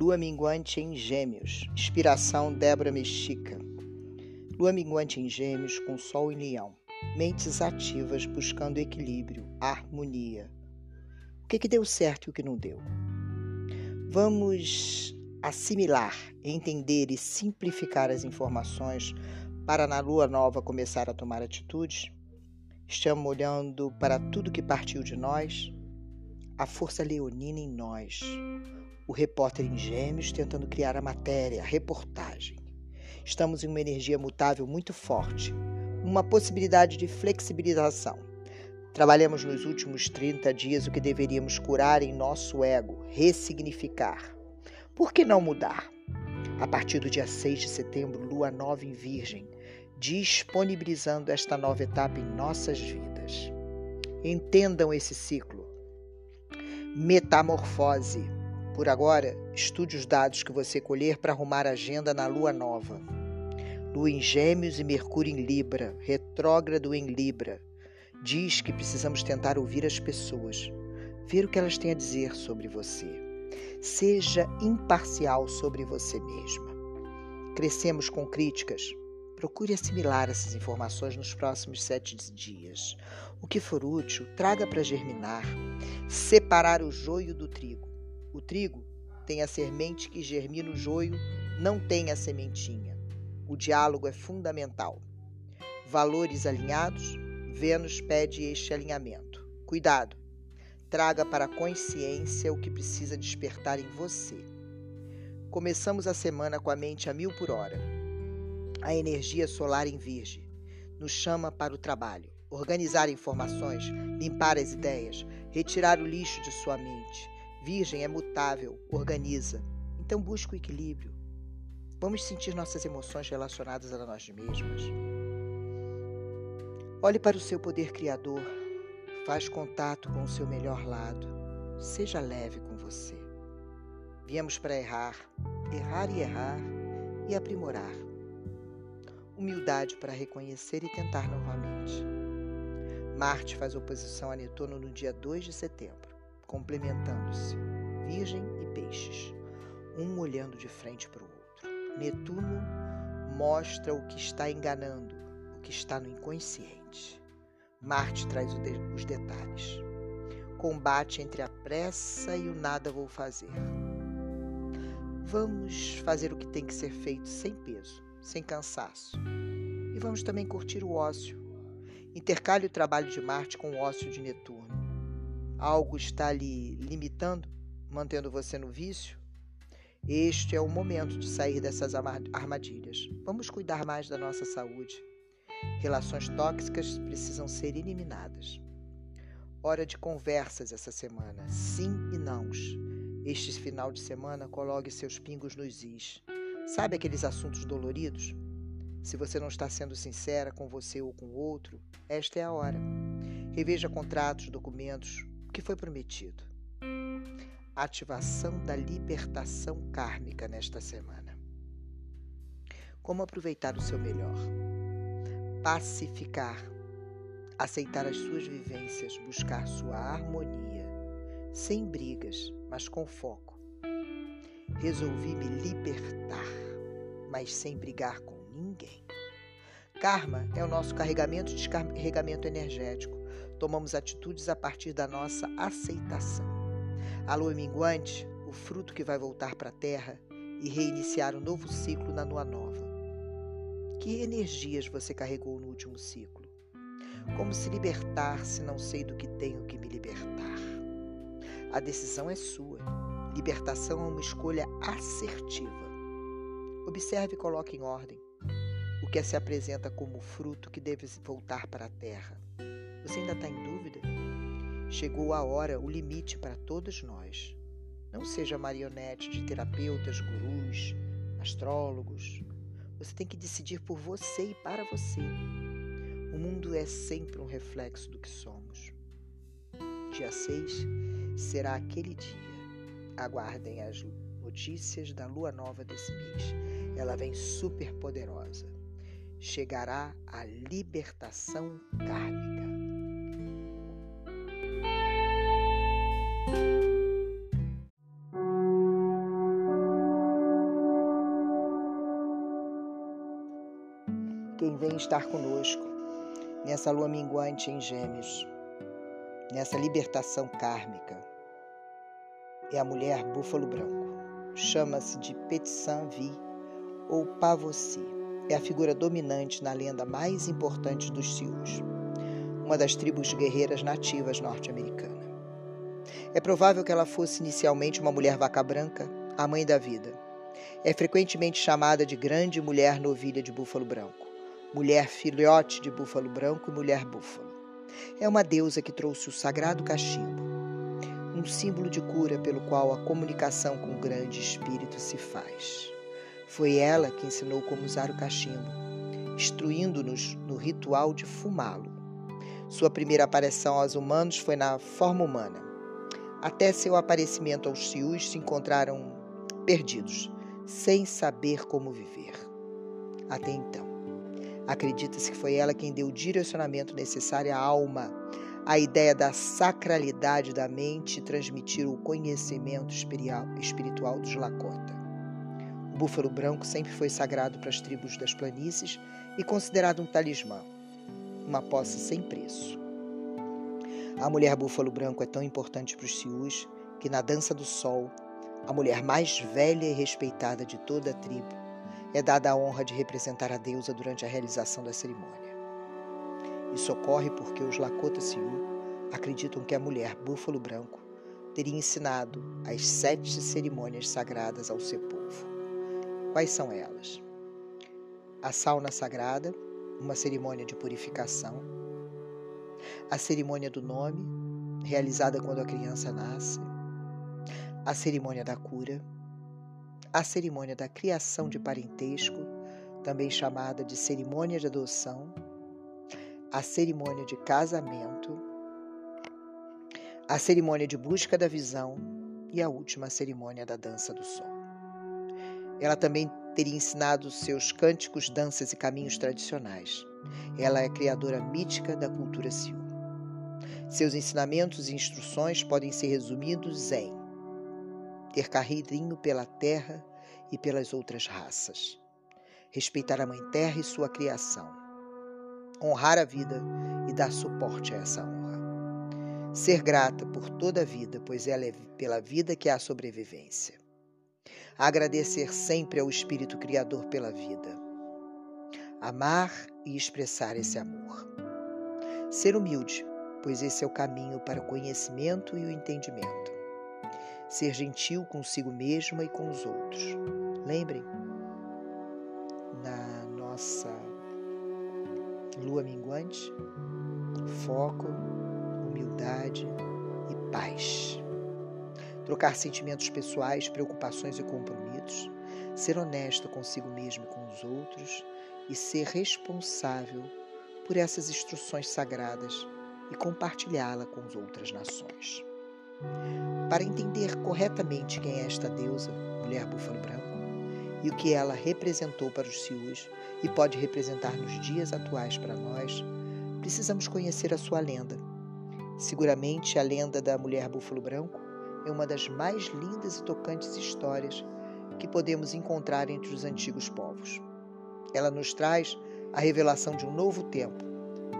Lua minguante em Gêmeos. Inspiração Débora Mexica. Lua minguante em Gêmeos com Sol em Leão. Mentes ativas buscando equilíbrio, harmonia. O que, que deu certo e o que não deu? Vamos assimilar, entender e simplificar as informações para na lua nova começar a tomar atitudes? Estamos olhando para tudo que partiu de nós, a força leonina em nós, o repórter em gêmeos tentando criar a matéria, a reportagem. Estamos em uma energia mutável muito forte, uma possibilidade de flexibilização. Trabalhamos nos últimos 30 dias o que deveríamos curar em nosso ego, ressignificar. Por que não mudar? A partir do dia 6 de setembro, lua nova em Virgem, disponibilizando esta nova etapa em nossas vidas. Entendam esse ciclo. Metamorfose. Por agora, estude os dados que você colher para arrumar a agenda na lua nova. Lua em Gêmeos e Mercúrio em Libra, retrógrado em Libra. Diz que precisamos tentar ouvir as pessoas, ver o que elas têm a dizer sobre você. Seja imparcial sobre você mesma. Crescemos com críticas. Procure assimilar essas informações nos próximos sete dias. O que for útil, traga para germinar. Separar o joio do trigo. O trigo tem a semente que germina o joio, não tem a sementinha. O diálogo é fundamental. Valores alinhados, Vênus pede este alinhamento. Cuidado! Traga para a consciência o que precisa despertar em você. Começamos a semana com a mente a mil por hora. A energia solar em Virgem nos chama para o trabalho, organizar informações, limpar as ideias, retirar o lixo de sua mente. Virgem é mutável, organiza. Então busque o equilíbrio. Vamos sentir nossas emoções relacionadas a nós mesmas. Olhe para o seu poder criador. Faz contato com o seu melhor lado. Seja leve com você. Viemos para errar, errar e errar e aprimorar. Humildade para reconhecer e tentar novamente. Marte faz oposição a Netuno no dia 2 de setembro, complementando-se Virgem e Peixes, um olhando de frente para o outro. Netuno mostra o que está enganando, o que está no inconsciente. Marte traz os detalhes. Combate entre a pressa e o nada vou fazer. Vamos fazer o que tem que ser feito sem peso, sem cansaço. E vamos também curtir o ócio. Intercale o trabalho de Marte com o ócio de Netuno. Algo está lhe limitando, mantendo você no vício? Este é o momento de sair dessas armadilhas. Vamos cuidar mais da nossa saúde. Relações tóxicas precisam ser eliminadas. Hora de conversas essa semana, sim e nãos. Este final de semana, coloque seus pingos nos is. Sabe aqueles assuntos doloridos? Se você não está sendo sincera com você ou com o outro, esta é a hora. Reveja contratos, documentos, o que foi prometido. Ativação da libertação kármica nesta semana. Como aproveitar o seu melhor? Pacificar, aceitar as suas vivências, buscar sua harmonia, sem brigas, mas com foco. Resolvi me libertar, mas sem brigar com ninguém. Karma é o nosso carregamento e descarregamento energético. Tomamos atitudes a partir da nossa aceitação. A lua minguante, o fruto que vai voltar para a terra e reiniciar um novo ciclo na lua nova. Que energias você carregou no último ciclo? Como se libertar se não sei do que tenho que me libertar? A decisão é sua. Libertação é uma escolha assertiva. Observe e coloque em ordem o que se apresenta como fruto que deve voltar para a terra. Você ainda está em dúvida? Chegou a hora, o limite para todos nós. Não seja marionete de terapeutas, gurus, astrólogos. Você tem que decidir por você e para você. O mundo é sempre um reflexo do que somos. Dia 6 será aquele dia. Aguardem as notícias da lua nova desse mês. Ela vem super poderosa. Chegará a libertação kármica. Vem estar conosco nessa lua minguante em Gêmeos, nessa libertação kármica, é a mulher búfalo branco. Chama-se de Petsan Vi ou Pavossi. É a figura dominante na lenda mais importante dos Sioux, uma das tribos guerreiras nativas norte-americanas. É provável que ela fosse inicialmente uma mulher vaca branca, a mãe da vida. É frequentemente chamada de grande mulher novilha de búfalo branco, mulher filhote de búfalo branco e mulher búfalo. É uma deusa que trouxe o sagrado cachimbo, um símbolo de cura pelo qual a comunicação com o grande espírito se faz. Foi ela que ensinou como usar o cachimbo, instruindo-nos no ritual de fumá-lo. Sua primeira aparição aos humanos foi na forma humana até seu aparecimento aos Sius se encontraram perdidos, sem saber como viver. Até então. Acredita-se que foi ela quem deu o direcionamento necessário à alma, a ideia da sacralidade da mente transmitir o conhecimento espiritual dos Lakota. O búfalo branco sempre foi sagrado para as tribos das planícies e considerado um talismã, uma posse sem preço. A mulher búfalo branco é tão importante para os Sius que na dança do sol, a mulher mais velha e respeitada de toda a tribo é dada a honra de representar a deusa durante a realização da cerimônia. Isso ocorre porque os Lakota Sioux acreditam que a mulher búfalo branco teria ensinado as sete cerimônias sagradas ao seu povo. Quais são elas? A sauna sagrada, uma cerimônia de purificação, a cerimônia do nome, realizada quando a criança nasce, a cerimônia da cura, a cerimônia da criação de parentesco, também chamada de cerimônia de adoção, a cerimônia de casamento, a cerimônia de busca da visão e a última cerimônia da dança do sol. Ela também teria ensinado seus cânticos, danças e caminhos tradicionais. Ela é criadora mítica da cultura Sioux. Seus ensinamentos e instruções podem ser resumidos em ter carreirinho pela terra e pelas outras raças, respeitar a Mãe Terra e sua criação, honrar a vida e dar suporte a essa honra, ser grata por toda a vida, pois ela é pela vida que há sobrevivência, agradecer sempre ao Espírito Criador pela vida, amar e expressar esse amor, ser humilde pois esse é o caminho para o conhecimento e o entendimento. Ser gentil consigo mesma e com os outros. Lembrem, na nossa lua minguante, foco, humildade e paz. Trocar sentimentos pessoais, preocupações e compromissos, ser honesto consigo mesmo e com os outros e ser responsável por essas instruções sagradas e compartilhá-la com as outras nações. Para entender corretamente quem é esta deusa, mulher búfalo branco, e o que ela representou para os Sius e pode representar nos dias atuais para nós, precisamos conhecer a sua lenda. Seguramente a lenda da mulher búfalo branco é uma das mais lindas e tocantes histórias que podemos encontrar entre os antigos povos. Ela nos traz a revelação de um novo tempo,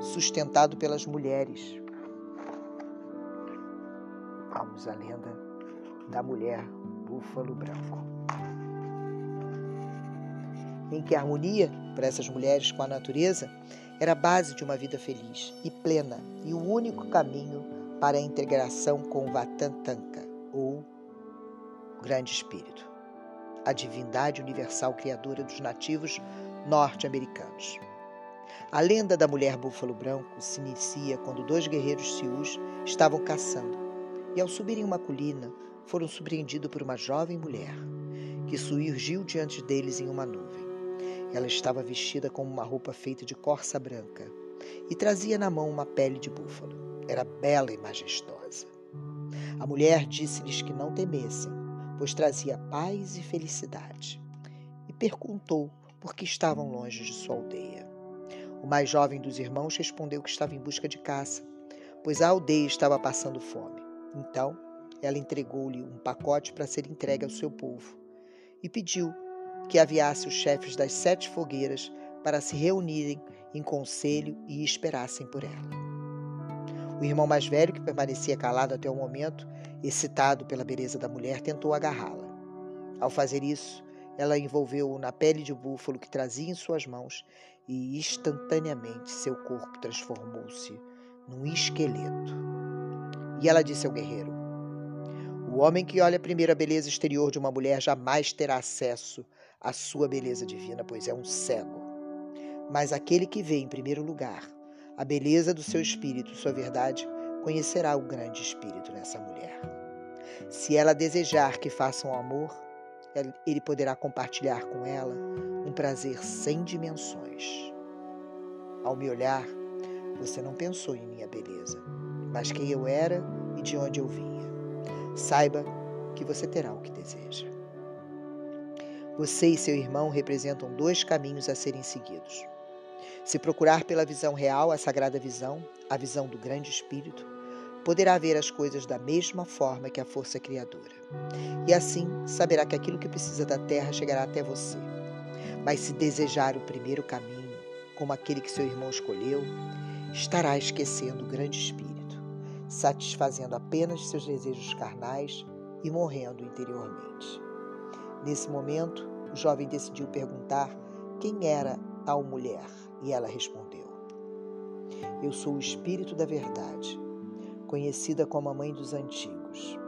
sustentado pelas mulheres. Vamos à lenda da mulher búfalo branco. Em que a harmonia para essas mulheres com a natureza era a base de uma vida feliz e plena e o único caminho para a integração com o Vatantanka, ou Grande Espírito, a divindade universal criadora dos nativos norte-americanos. A lenda da mulher búfalo branco se inicia quando dois guerreiros sius estavam caçando e, ao subirem uma colina, foram surpreendidos por uma jovem mulher que surgiu diante deles em uma nuvem. Ela estava vestida com uma roupa feita de corça branca e trazia na mão uma pele de búfalo. Era bela e majestosa. A mulher disse-lhes que não temessem, pois trazia paz e felicidade, e perguntou por que estavam longe de sua aldeia. O mais jovem dos irmãos respondeu que estava em busca de caça, pois a aldeia estava passando fome. Então, ela entregou-lhe um pacote para ser entregue ao seu povo e pediu que aviasse os chefes das sete fogueiras para se reunirem em conselho e esperassem por ela. O irmão mais velho, que permanecia calado até o momento, excitado pela beleza da mulher, tentou agarrá-la. Ao fazer isso, ela envolveu-o na pele de búfalo que trazia em suas mãos e instantaneamente seu corpo transformou-se num esqueleto. E ela disse ao guerreiro: O homem que olha primeiro a beleza exterior de uma mulher jamais terá acesso à sua beleza divina, pois é um cego. Mas aquele que vê em primeiro lugar a beleza do seu espírito, sua verdade, conhecerá o grande espírito nessa mulher. Se ela desejar que façam amor, ele poderá compartilhar com ela um prazer sem dimensões. Ao me olhar, você não pensou em minha beleza, mas quem eu era e de onde eu vinha. Saiba que você terá o que deseja. Você e seu irmão representam dois caminhos a serem seguidos. Se procurar pela visão real, a sagrada visão, a visão do grande espírito, poderá ver as coisas da mesma forma que a força criadora. E assim saberá que aquilo que precisa da terra chegará até você. Mas se desejar o primeiro caminho, como aquele que seu irmão escolheu, estará esquecendo o grande espírito, satisfazendo apenas seus desejos carnais e morrendo interiormente. Nesse momento, o jovem decidiu perguntar quem era tal mulher, e ela respondeu: Eu sou o espírito da verdade conhecida como a mãe dos antigos.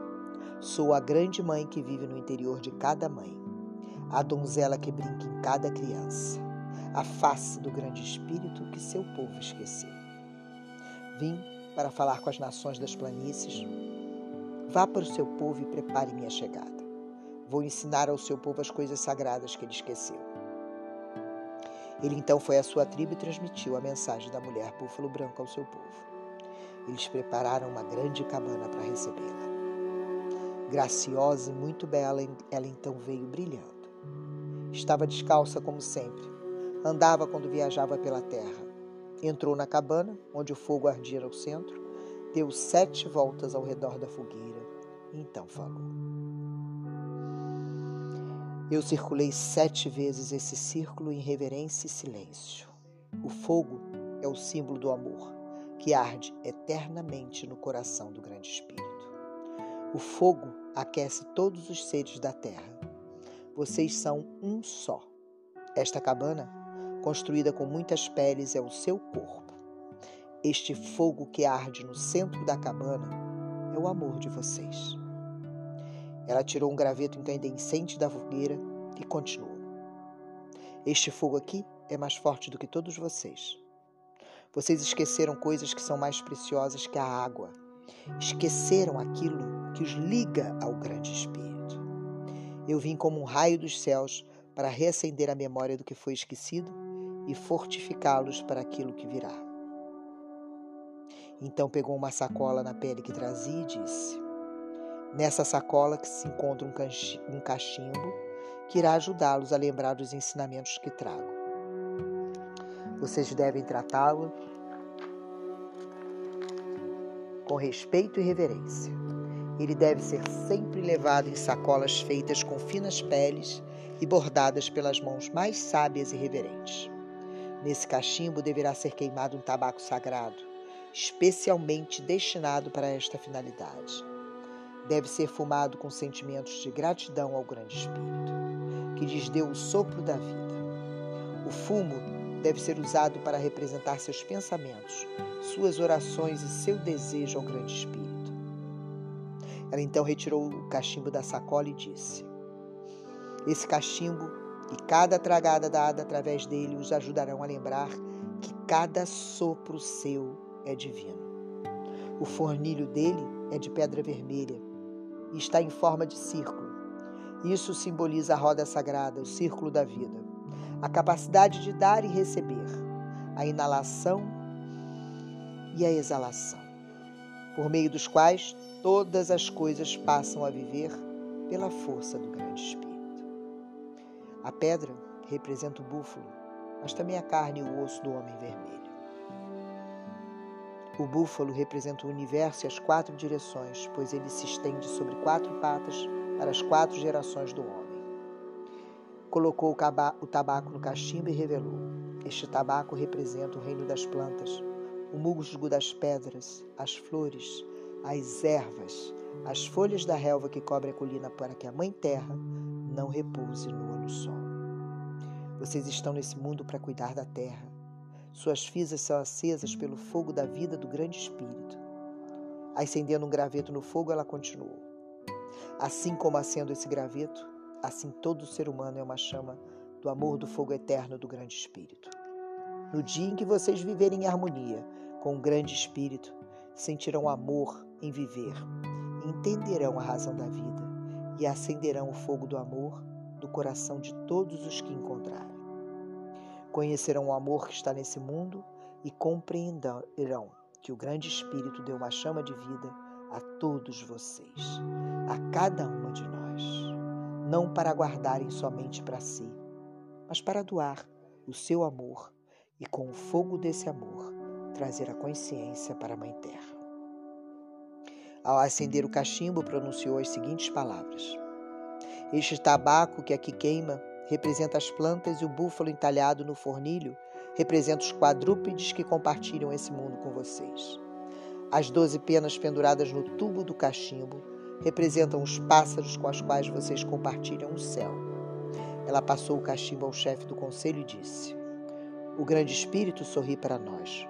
Sou a grande mãe que vive no interior de cada mãe, a donzela que brinca em cada criança, a face do grande espírito que seu povo esqueceu. Vim para falar com as nações das planícies. Vá para o seu povo e prepare minha chegada. Vou ensinar ao seu povo as coisas sagradas que ele esqueceu. Ele então foi à sua tribo e transmitiu a mensagem da mulher búfalo branco ao seu povo. Eles prepararam uma grande cabana para recebê-la. Graciosa e muito bela, ela então veio brilhando. Estava descalça como sempre. Andava quando viajava pela terra. Entrou na cabana, onde o fogo ardia no centro, deu sete voltas ao redor da fogueira e então falou. Eu circulei sete vezes esse círculo em reverência e silêncio. O fogo é o símbolo do amor que arde eternamente no coração do Grande Espírito. O fogo aquece todos os seres da terra. Vocês são um só. Esta cabana, construída com muitas peles, é o seu corpo. Este fogo que arde no centro da cabana é o amor de vocês. Ela tirou um graveto incandescente da fogueira e continuou. Este fogo aqui é mais forte do que todos vocês. Vocês esqueceram coisas que são mais preciosas que a água. Esqueceram aquilo que os liga ao grande Espírito. Eu vim como um raio dos céus para reacender a memória do que foi esquecido e fortificá-los para aquilo que virá. Então pegou uma sacola na pele que trazia e disse: Nessa sacola que se encontra um cachimbo que irá ajudá-los a lembrar dos ensinamentos que trago. Vocês devem tratá-lo com respeito e reverência. Ele deve ser sempre levado em sacolas feitas com finas peles e bordadas pelas mãos mais sábias e reverentes. Nesse cachimbo deverá ser queimado um tabaco sagrado, especialmente destinado para esta finalidade. Deve ser fumado com sentimentos de gratidão ao Grande Espírito, que lhes deu o sopro da vida. O fumo deve ser usado para representar seus pensamentos, suas orações e seu desejo ao Grande Espírito. Ela então retirou o cachimbo da sacola e disse: Esse cachimbo e cada tragada dada através dele os ajudarão a lembrar que cada sopro seu é divino. O fornilho dele é de pedra vermelha e está em forma de círculo. Isso simboliza a roda sagrada, o círculo da vida a capacidade de dar e receber, a inalação e a exalação, por meio dos quais todas as coisas passam a viver pela força do grande Espírito. A pedra representa o búfalo, mas também a carne e o osso do homem vermelho. O búfalo representa o universo e as quatro direções, pois ele se estende sobre quatro patas para as quatro gerações do homem colocou o tabaco no cachimbo e revelou: Este tabaco representa o reino das plantas, o musgo das pedras, as flores, as ervas, as folhas da relva que cobre a colina para que a Mãe Terra não repouse nua no sol. Vocês estão nesse mundo para cuidar da terra. Suas fisas são acesas pelo fogo da vida do Grande Espírito. Acendendo um graveto no fogo, ela continuou. Assim como acendo esse graveto, assim todo ser humano é uma chama do amor do fogo eterno do Grande Espírito. No dia em que vocês viverem em harmonia com o Grande Espírito, sentirão amor em viver, entenderão a razão da vida e acenderão o fogo do amor do coração de todos os que encontrarem. Conhecerão o amor que está nesse mundo e compreenderão que o Grande Espírito deu uma chama de vida a todos vocês, a cada uma de nós, não para guardarem somente para si, mas para doar o seu amor e com o fogo desse amor trazer a consciência para a Mãe Terra. Ao acender o cachimbo, pronunciou as seguintes palavras: Este tabaco que aqui queima representa as plantas e o búfalo entalhado no fornilho representa os quadrúpedes que compartilham esse mundo com vocês. As doze penas penduradas no tubo do cachimbo representam os pássaros com os quais vocês compartilham o céu. Ela passou o cachimbo ao chefe do conselho e disse: O grande espírito sorri para nós,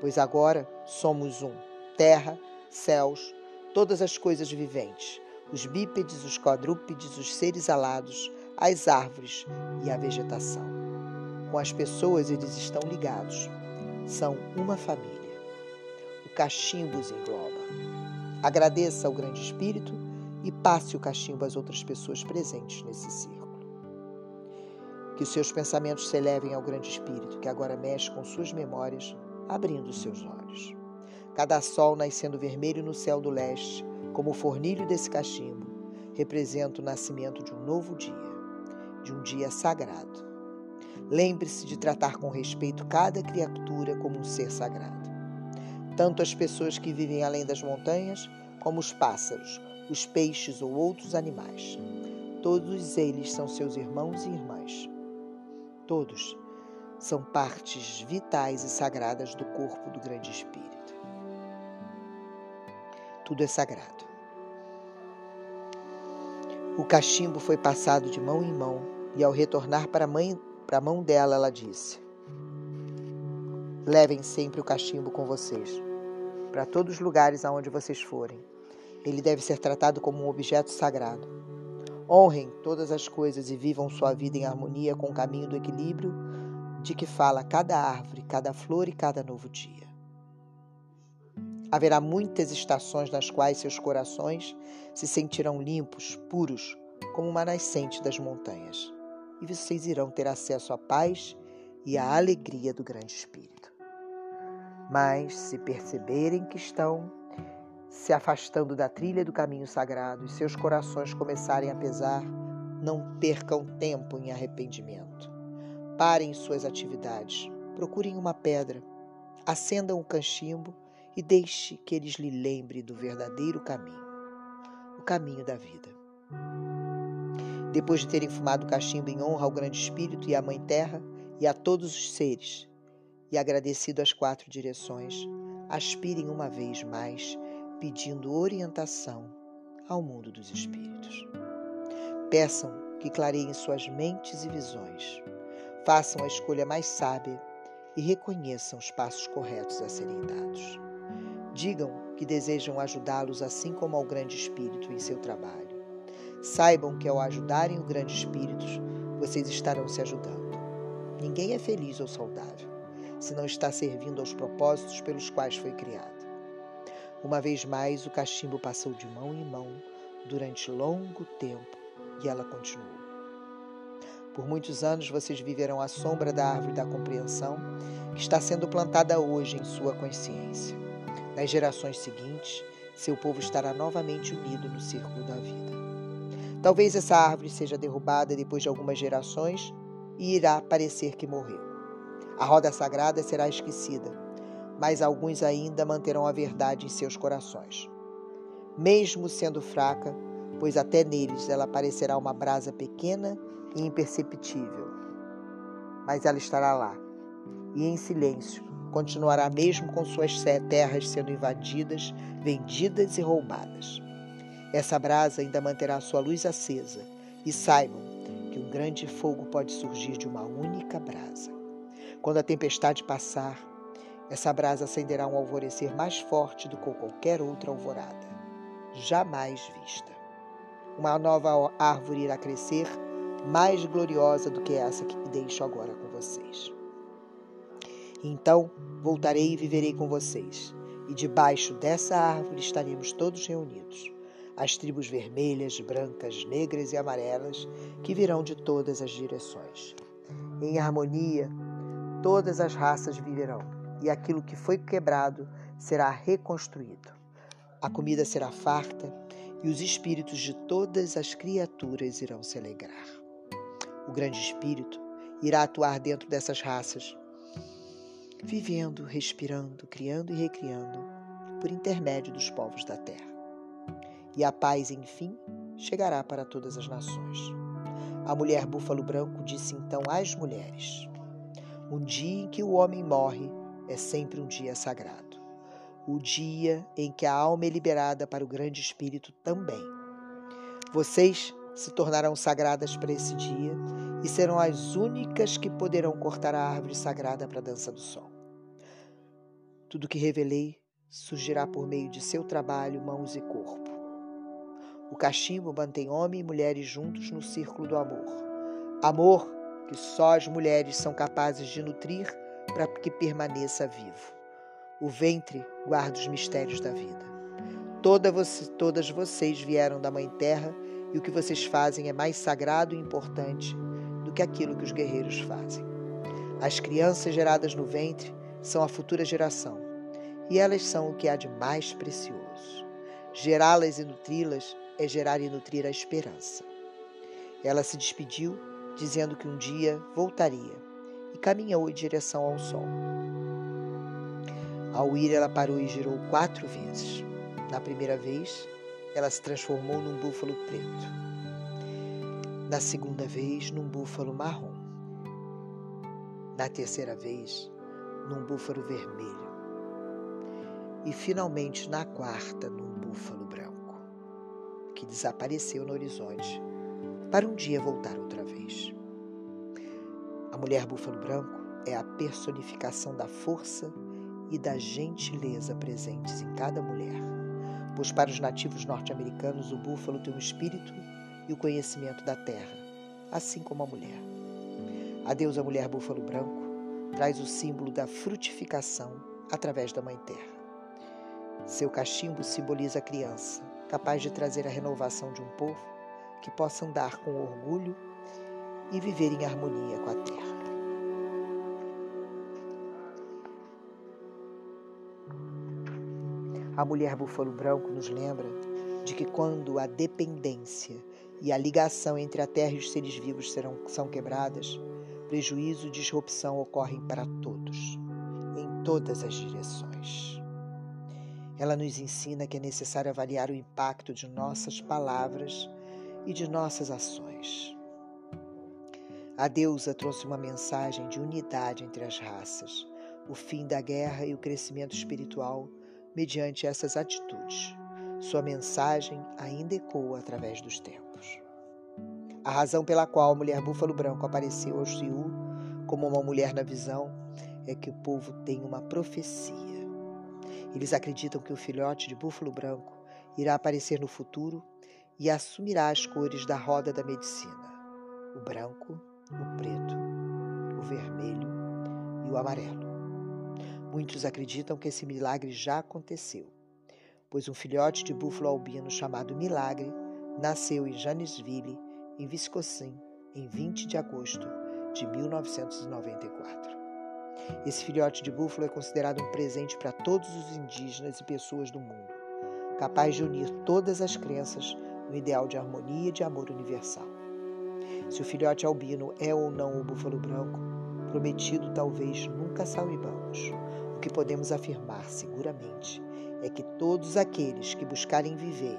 pois agora somos um: terra, céus, todas as coisas viventes, os bípedes, os quadrúpedes, os seres alados, as árvores e a vegetação. Com as pessoas eles estão ligados. São uma família. O cachimbo os engloba. Agradeça ao Grande Espírito e passe o cachimbo às outras pessoas presentes nesse círculo. Que os seus pensamentos se elevem ao Grande Espírito, que agora mexe com suas memórias, abrindo seus olhos. Cada sol nascendo vermelho no céu do leste, como o fornilho desse cachimbo, representa o nascimento de um novo dia, de um dia sagrado. Lembre-se de tratar com respeito cada criatura como um ser sagrado. Tanto as pessoas que vivem além das montanhas, como os pássaros, os peixes ou outros animais. Todos eles são seus irmãos e irmãs. Todos são partes vitais e sagradas do corpo do Grande Espírito. Tudo é sagrado. O cachimbo foi passado de mão em mão e, ao retornar para a, mãe, para a mão dela, ela disse: Levem sempre o cachimbo com vocês, para todos os lugares aonde vocês forem. Ele deve ser tratado como um objeto sagrado. Honrem todas as coisas e vivam sua vida em harmonia com o caminho do equilíbrio de que fala cada árvore, cada flor e cada novo dia. Haverá muitas estações nas quais seus corações se sentirão limpos, puros, como uma nascente das montanhas, e vocês irão ter acesso à paz e à alegria do Grande Espírito. Mas, se perceberem que estão se afastando da trilha do caminho sagrado e seus corações começarem a pesar, não percam tempo em arrependimento. Parem suas atividades, procurem uma pedra, acendam o cachimbo e deixe que eles lhe lembre do verdadeiro caminho, o caminho da vida. Depois de terem fumado o cachimbo em honra ao Grande Espírito e à Mãe Terra e a todos os seres, e agradecido às quatro direções, aspirem uma vez mais, pedindo orientação ao mundo dos espíritos. Peçam que clareiem suas mentes e visões, façam a escolha mais sábia e reconheçam os passos corretos a serem dados. Digam que desejam ajudá-los assim como ao Grande Espírito em seu trabalho. Saibam que ao ajudarem o Grande Espírito, vocês estarão se ajudando. Ninguém é feliz ou saudável se não está servindo aos propósitos pelos quais foi criado. Uma vez mais, o cachimbo passou de mão em mão durante longo tempo e ela continuou. Por muitos anos vocês viverão à sombra da árvore da compreensão que está sendo plantada hoje em sua consciência. Nas gerações seguintes, seu povo estará novamente unido no círculo da vida. Talvez essa árvore seja derrubada depois de algumas gerações e irá parecer que morreu. A roda sagrada será esquecida, mas alguns ainda manterão a verdade em seus corações. Mesmo sendo fraca, pois até neles ela parecerá uma brasa pequena e imperceptível. Mas ela estará lá, e em silêncio continuará mesmo com suas terras sendo invadidas, vendidas e roubadas. Essa brasa ainda manterá sua luz acesa e saibam que um grande fogo pode surgir de uma única brasa. Quando a tempestade passar, essa brasa acenderá um alvorecer mais forte do que qualquer outra alvorada, jamais vista. Uma nova árvore irá crescer, mais gloriosa do que essa que deixo agora com vocês. Então voltarei e viverei com vocês, e debaixo dessa árvore estaremos todos reunidos. As tribos vermelhas, brancas, negras e amarelas que virão de todas as direções. Em harmonia, todas as raças viverão, e aquilo que foi quebrado será reconstruído. A comida será farta, e os espíritos de todas as criaturas irão se alegrar. O grande espírito irá atuar dentro dessas raças vivendo, respirando, criando e recriando por intermédio dos povos da terra. E a paz, enfim, chegará para todas as nações. A mulher búfalo branco disse então às mulheres: Um dia em que o homem morre é sempre um dia sagrado. O dia em que a alma é liberada para o grande espírito também. Vocês se tornarão sagradas para esse dia e serão as únicas que poderão cortar a árvore sagrada para a dança do sol. Tudo que revelei surgirá por meio de seu trabalho, mãos e corpo. O cachimbo mantém homem e mulheres juntos no círculo do amor. Amor que só as mulheres são capazes de nutrir para que permaneça vivo. O ventre guarda os mistérios da vida. Toda você, todas vocês vieram da Mãe Terra e o que vocês fazem é mais sagrado e importante do que aquilo que os guerreiros fazem. As crianças geradas no ventre são a futura geração e elas são o que há de mais precioso. Gerá-las e nutri-las é gerar e nutrir a esperança. Ela se despediu, dizendo que um dia voltaria, e caminhou em direção ao sol. Ao ir, ela parou e girou quatro vezes. Na primeira vez, ela se transformou num búfalo preto. Na segunda vez, num búfalo marrom. Na terceira vez, num búfalo vermelho. E finalmente, na quarta, num búfalo branco, que desapareceu no horizonte para um dia voltar outra vez. A mulher búfalo branco é a personificação da força e da gentileza presentes em cada mulher pois para os nativos norte-americanos o búfalo tem o espírito e o conhecimento da terra, assim como a mulher. A mulher búfalo branco traz o símbolo da frutificação através da Mãe Terra. Seu cachimbo simboliza a criança, capaz de trazer a renovação de um povo que possa andar com orgulho e viver em harmonia com a terra. A mulher búfalo branco nos lembra de que quando a dependência e a ligação entre a terra e os seres vivos serão, são quebradas, prejuízo e disrupção ocorrem para todos, em todas as direções. Ela nos ensina que é necessário avaliar o impacto de nossas palavras e de nossas ações. A deusa trouxe uma mensagem de unidade entre as raças, o fim da guerra e o crescimento espiritual mediante essas atitudes. Sua mensagem ainda ecoa através dos tempos. A razão pela qual a mulher búfalo branco apareceu ao Siú como uma mulher na visão é que o povo tem uma profecia. Eles acreditam que o filhote de búfalo branco irá aparecer no futuro e assumirá as cores da roda da medicina: o branco, o preto, o vermelho e o amarelo. Muitos acreditam que esse milagre já aconteceu, pois um filhote de búfalo albino chamado Milagre nasceu em Janesville, em Wisconsin, em 20 de agosto de 1994. Esse filhote de búfalo é considerado um presente para todos os indígenas e pessoas do mundo, capaz de unir todas as crenças no ideal de harmonia e de amor universal. Se o filhote albino é ou não o búfalo branco, prometido talvez nunca saibamos. O que podemos afirmar seguramente é que todos aqueles que buscarem viver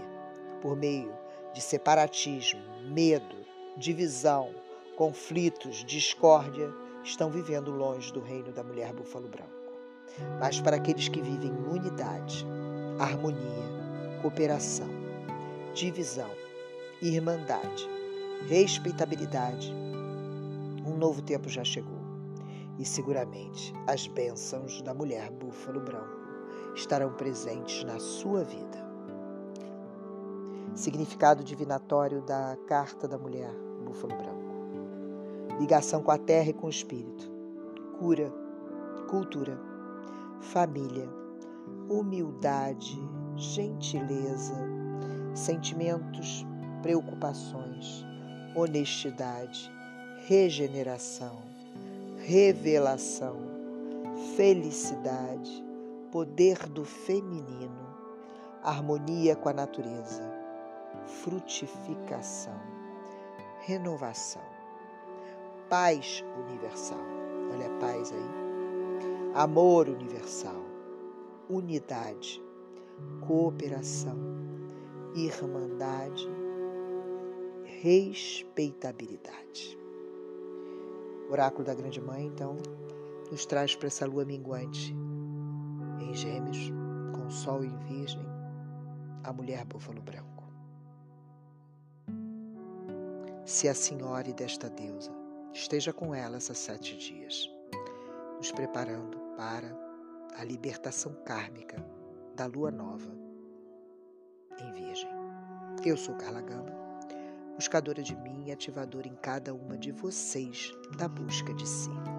por meio de separatismo, medo, divisão, conflitos, discórdia, estão vivendo longe do reino da mulher búfalo branco. Mas para aqueles que vivem em unidade, harmonia, cooperação, divisão, irmandade, respeitabilidade, um novo tempo já chegou. E seguramente as bênçãos da mulher búfalo branco estarão presentes na sua vida. Significado divinatório da carta da mulher búfalo branco. Ligação com a terra e com o espírito, cura, cultura, família, humildade, gentileza, sentimentos, preocupações, honestidade, regeneração, revelação, felicidade, poder do feminino, harmonia com a natureza, frutificação, renovação paz universal. Olha a paz aí. Amor universal, unidade, cooperação, irmandade, respeitabilidade. O oráculo da Grande Mãe, então, nos traz para essa lua minguante em Gêmeos, com Sol em Virgem, a mulher búfalo branco. Se a senhora desta deusa esteja com ela esses sete dias, nos preparando para a libertação kármica da lua nova em Virgem. Eu sou Carla Gamba, buscadora de mim e ativadora em cada uma de vocês da busca de si.